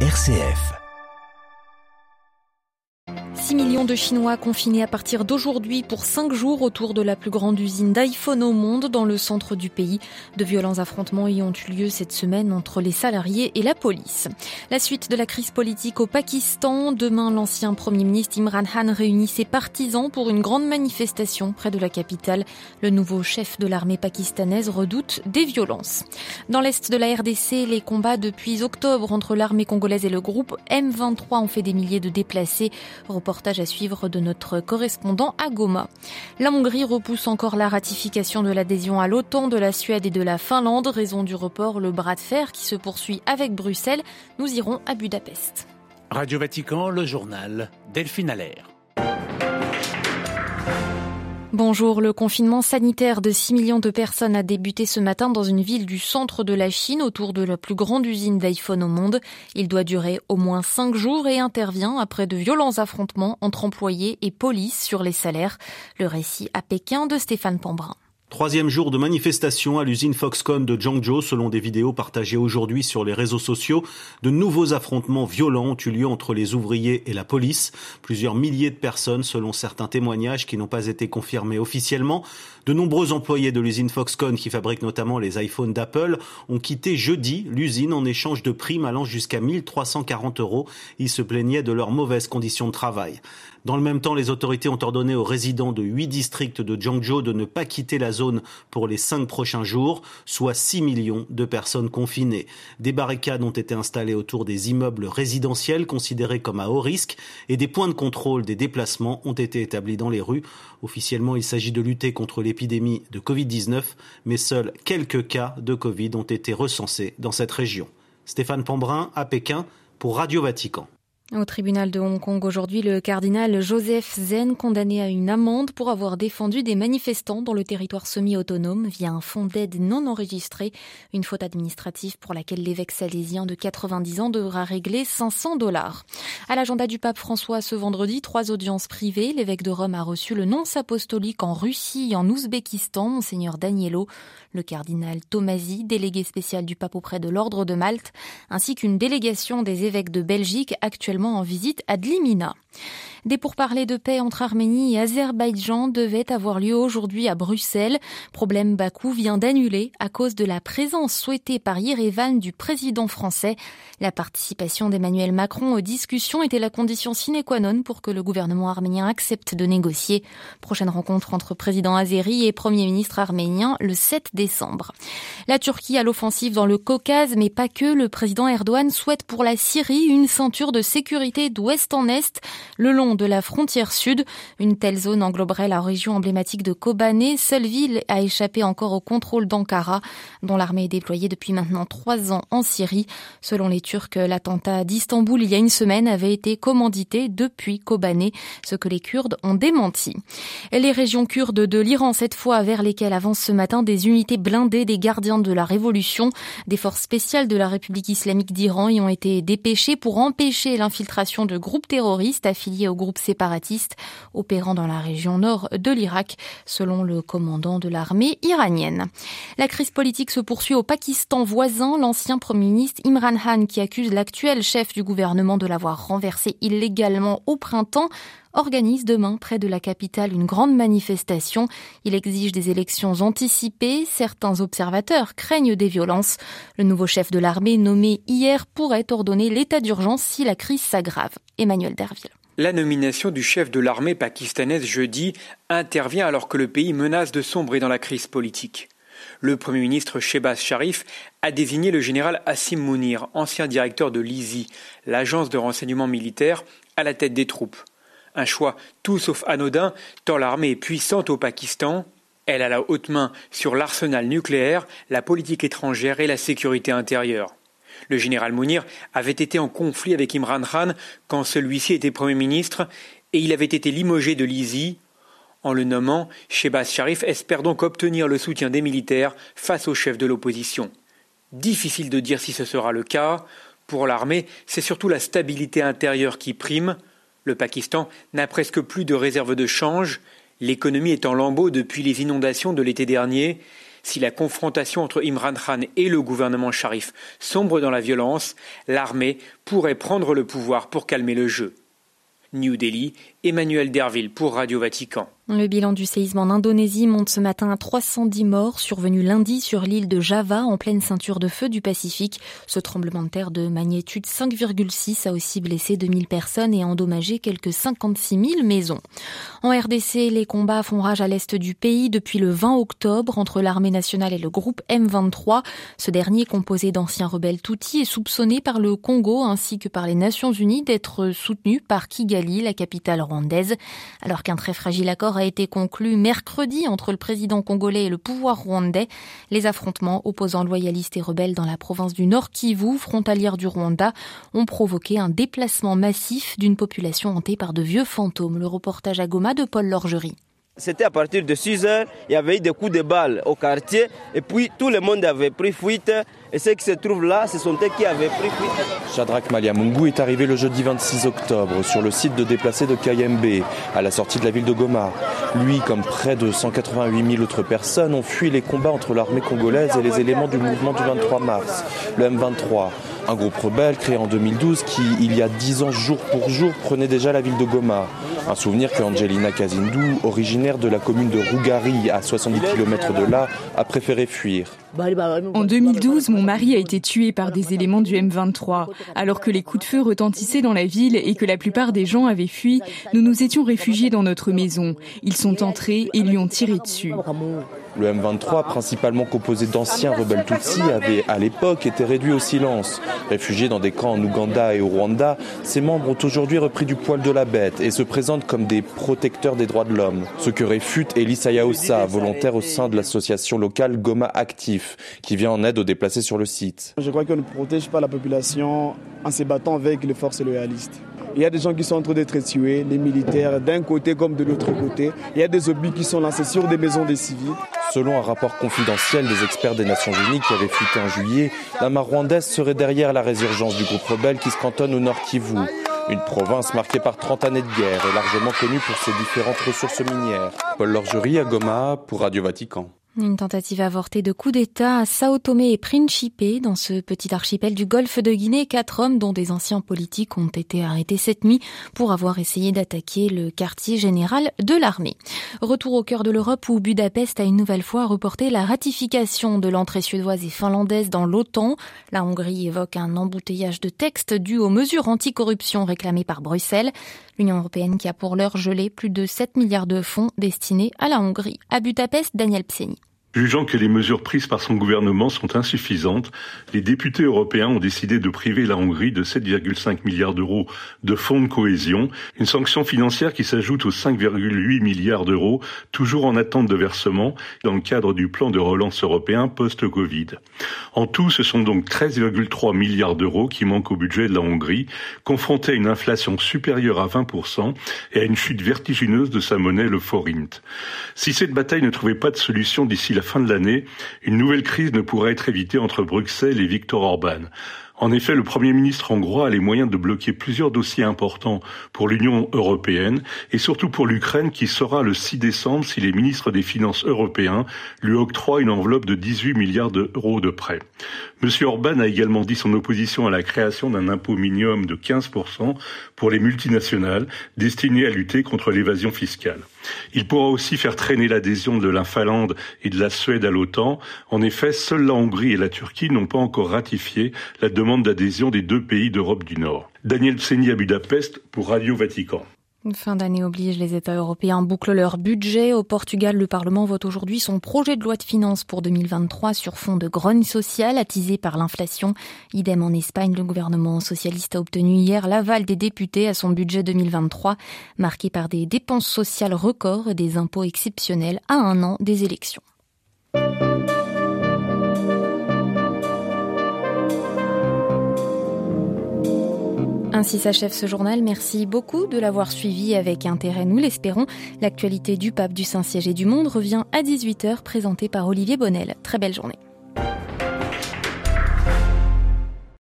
RCF. 6 millions de Chinois confinés à partir d'aujourd'hui pour 5 jours autour de la plus grande usine d'iPhone au monde dans le centre du pays. De violents affrontements y ont eu lieu cette semaine entre les salariés et la police. La suite de la crise politique au Pakistan. Demain, l'ancien Premier ministre Imran Khan réunit ses partisans pour une grande manifestation près de la capitale. Le nouveau chef de l'armée pakistanaise redoute des violences. Dans l'est de la RDC, les combats depuis octobre entre l'armée congolaise et le groupe M23 ont fait des milliers de déplacés. À suivre de notre correspondant à Goma. La Hongrie repousse encore la ratification de l'adhésion à l'OTAN de la Suède et de la Finlande. Raison du report, le bras de fer qui se poursuit avec Bruxelles. Nous irons à Budapest. Radio Vatican, le journal Delphine Allaire. Bonjour, le confinement sanitaire de 6 millions de personnes a débuté ce matin dans une ville du centre de la Chine autour de la plus grande usine d'iPhone au monde. Il doit durer au moins 5 jours et intervient après de violents affrontements entre employés et police sur les salaires. Le récit à Pékin de Stéphane Pambrin. Troisième jour de manifestation à l'usine Foxconn de Zhangzhou, selon des vidéos partagées aujourd'hui sur les réseaux sociaux. De nouveaux affrontements violents ont eu lieu entre les ouvriers et la police. Plusieurs milliers de personnes, selon certains témoignages qui n'ont pas été confirmés officiellement. De nombreux employés de l'usine Foxconn, qui fabrique notamment les iPhones d'Apple, ont quitté jeudi l'usine en échange de primes allant jusqu'à 1340 euros. Ils se plaignaient de leurs mauvaises conditions de travail. Dans le même temps, les autorités ont ordonné aux résidents de huit districts de Zhangzhou de ne pas quitter la zone pour les cinq prochains jours, soit 6 millions de personnes confinées. Des barricades ont été installées autour des immeubles résidentiels considérés comme à haut risque et des points de contrôle des déplacements ont été établis dans les rues. Officiellement, il s'agit de lutter contre l'épidémie de Covid-19, mais seuls quelques cas de Covid ont été recensés dans cette région. Stéphane Pambrin à Pékin pour Radio Vatican. Au tribunal de Hong Kong aujourd'hui, le cardinal Joseph Zen condamné à une amende pour avoir défendu des manifestants dans le territoire semi-autonome via un fonds d'aide non enregistré, une faute administrative pour laquelle l'évêque salésien de 90 ans devra régler 500 dollars. À l'agenda du pape François ce vendredi, trois audiences privées. L'évêque de Rome a reçu le nonce apostolique en Russie et en Ouzbékistan, monseigneur Danielo, le cardinal Tomasi, délégué spécial du pape auprès de l'ordre de Malte, ainsi qu'une délégation des évêques de Belgique actuellement en visite à Dlimina. Des pourparlers de paix entre Arménie et Azerbaïdjan devaient avoir lieu aujourd'hui à Bruxelles. Problème Bakou vient d'annuler à cause de la présence souhaitée par Yerevan du président français. La participation d'Emmanuel Macron aux discussions était la condition sine qua non pour que le gouvernement arménien accepte de négocier. Prochaine rencontre entre président azéri et premier ministre arménien le 7 décembre. La Turquie à l'offensive dans le Caucase, mais pas que. Le président Erdogan souhaite pour la Syrie une ceinture de sécurité d'ouest en est le long de la frontière sud. Une telle zone engloberait la région emblématique de Kobané, seule ville à échapper encore au contrôle d'Ankara, dont l'armée est déployée depuis maintenant trois ans en Syrie. Selon les Turcs, l'attentat d'Istanbul il y a une semaine avait été commandité depuis Kobané, ce que les Kurdes ont démenti. Les régions kurdes de l'Iran, cette fois vers lesquelles avancent ce matin des unités blindées des gardiens de la révolution, des forces spéciales de la République islamique d'Iran y ont été dépêchées pour empêcher l'infiltration de groupes terroristes affiliés au groupe groupes séparatistes opérant dans la région nord de l'Irak, selon le commandant de l'armée iranienne. La crise politique se poursuit au Pakistan voisin. L'ancien Premier ministre Imran Khan, qui accuse l'actuel chef du gouvernement de l'avoir renversé illégalement au printemps, organise demain près de la capitale une grande manifestation. Il exige des élections anticipées. Certains observateurs craignent des violences. Le nouveau chef de l'armée nommé hier pourrait ordonner l'état d'urgence si la crise s'aggrave. Emmanuel Derville. La nomination du chef de l'armée pakistanaise jeudi intervient alors que le pays menace de sombrer dans la crise politique. Le Premier ministre Shehbaz Sharif a désigné le général Assim Mounir, ancien directeur de l'ISI, l'agence de renseignement militaire, à la tête des troupes. Un choix tout sauf anodin, tant l'armée est puissante au Pakistan. Elle a la haute main sur l'arsenal nucléaire, la politique étrangère et la sécurité intérieure. Le général Mounir avait été en conflit avec Imran Khan quand celui-ci était Premier ministre et il avait été limogé de l'ISI. En le nommant, Shebaz Sharif espère donc obtenir le soutien des militaires face au chef de l'opposition. Difficile de dire si ce sera le cas. Pour l'armée, c'est surtout la stabilité intérieure qui prime. Le Pakistan n'a presque plus de réserves de change. L'économie est en lambeaux depuis les inondations de l'été dernier. Si la confrontation entre Imran Khan et le gouvernement Sharif sombre dans la violence, l'armée pourrait prendre le pouvoir pour calmer le jeu. New Delhi, Emmanuel Derville pour Radio Vatican. Le bilan du séisme en Indonésie monte ce matin à 310 morts survenus lundi sur l'île de Java en pleine ceinture de feu du Pacifique. Ce tremblement de terre de magnitude 5,6 a aussi blessé 2000 personnes et endommagé quelques 56 000 maisons. En RDC, les combats font rage à l'est du pays depuis le 20 octobre entre l'armée nationale et le groupe M23. Ce dernier, composé d'anciens rebelles Tutsis, est soupçonné par le Congo ainsi que par les Nations Unies d'être soutenu par Kigali, la capitale rwandaise. Alors qu'un très fragile accord a été conclu mercredi entre le président congolais et le pouvoir rwandais. Les affrontements opposant loyalistes et rebelles dans la province du Nord Kivu, frontalière du Rwanda, ont provoqué un déplacement massif d'une population hantée par de vieux fantômes. Le reportage à Goma de Paul Lorgerie. C'était à partir de 6 heures, il y avait eu des coups de balles au quartier et puis tout le monde avait pris fuite et ceux qui se trouvent là, ce sont eux qui avaient pris fuite. Shadrach Maliamungu est arrivé le jeudi 26 octobre sur le site de déplacés de Kayembe, à la sortie de la ville de Goma. Lui, comme près de 188 000 autres personnes, ont fui les combats entre l'armée congolaise et les éléments du mouvement du 23 mars, le M23. Un groupe rebelle créé en 2012 qui, il y a 10 ans jour pour jour, prenait déjà la ville de Goma. Un souvenir que Angelina Kazindou, originaire de la commune de Rougari, à 70 km de là, a préféré fuir. En 2012, mon mari a été tué par des éléments du M23. Alors que les coups de feu retentissaient dans la ville et que la plupart des gens avaient fui, nous nous étions réfugiés dans notre maison. Ils sont entrés et lui ont tiré dessus. Le M23, principalement composé d'anciens rebelles Tutsis, avait à l'époque été réduit au silence. Réfugiés dans des camps en Ouganda et au Rwanda, ses membres ont aujourd'hui repris du poil de la bête et se présentent comme des protecteurs des droits de l'homme. Ce que réfute Elisa Yaosa, volontaire au sein de l'association locale Goma Actif, qui vient en aide aux déplacés sur le site. Je crois qu'on ne protège pas la population en se battant avec les forces loyalistes. Il y a des gens qui sont en train d'être tués, les militaires, d'un côté comme de l'autre côté. Il y a des obus qui sont lancés sur des maisons des civils. Selon un rapport confidentiel des experts des Nations Unies qui avait fuité en juillet, la mar rwandaise serait derrière la résurgence du groupe rebelle qui se cantonne au nord Kivu. Une province marquée par 30 années de guerre et largement connue pour ses différentes ressources minières. Paul Lorgerie à Goma pour Radio Vatican. Une tentative avortée de coup d'État à Sao Tomé et Principe, dans ce petit archipel du golfe de Guinée. Quatre hommes, dont des anciens politiques, ont été arrêtés cette nuit pour avoir essayé d'attaquer le quartier général de l'armée. Retour au cœur de l'Europe où Budapest a une nouvelle fois reporté la ratification de l'entrée suédoise et finlandaise dans l'OTAN. La Hongrie évoque un embouteillage de textes dû aux mesures anticorruption réclamées par Bruxelles. L'Union européenne qui a pour l'heure gelé plus de 7 milliards de fonds destinés à la Hongrie. À Budapest, Daniel Pseni. Jugeant que les mesures prises par son gouvernement sont insuffisantes, les députés européens ont décidé de priver la Hongrie de 7,5 milliards d'euros de fonds de cohésion, une sanction financière qui s'ajoute aux 5,8 milliards d'euros toujours en attente de versement dans le cadre du plan de relance européen post-Covid. En tout, ce sont donc 13,3 milliards d'euros qui manquent au budget de la Hongrie, confrontée à une inflation supérieure à 20% et à une chute vertigineuse de sa monnaie, le forint. Si cette bataille ne trouvait pas de solution d'ici la fin de l'année, une nouvelle crise ne pourrait être évitée entre Bruxelles et Viktor Orban. En effet, le Premier ministre hongrois a les moyens de bloquer plusieurs dossiers importants pour l'Union européenne et surtout pour l'Ukraine qui sera le 6 décembre si les ministres des Finances européens lui octroient une enveloppe de 18 milliards d'euros de prêts. Monsieur Orban a également dit son opposition à la création d'un impôt minimum de 15% pour les multinationales destiné à lutter contre l'évasion fiscale. Il pourra aussi faire traîner l'adhésion de la Finlande et de la Suède à l'OTAN. En effet, seules la Hongrie et la Turquie n'ont pas encore ratifié la demande d'adhésion des deux pays d'Europe du Nord. Daniel Tseni à Budapest pour Radio Vatican. Fin d'année oblige, les États européens bouclent leur budget. Au Portugal, le Parlement vote aujourd'hui son projet de loi de finances pour 2023 sur fond de grogne sociale attisé par l'inflation. Idem en Espagne, le gouvernement socialiste a obtenu hier l'aval des députés à son budget 2023, marqué par des dépenses sociales records et des impôts exceptionnels à un an des élections. Ainsi s'achève ce journal. Merci beaucoup de l'avoir suivi avec intérêt, nous l'espérons. L'actualité du pape, du Saint-Siège et du monde revient à 18h, présentée par Olivier Bonnel. Très belle journée.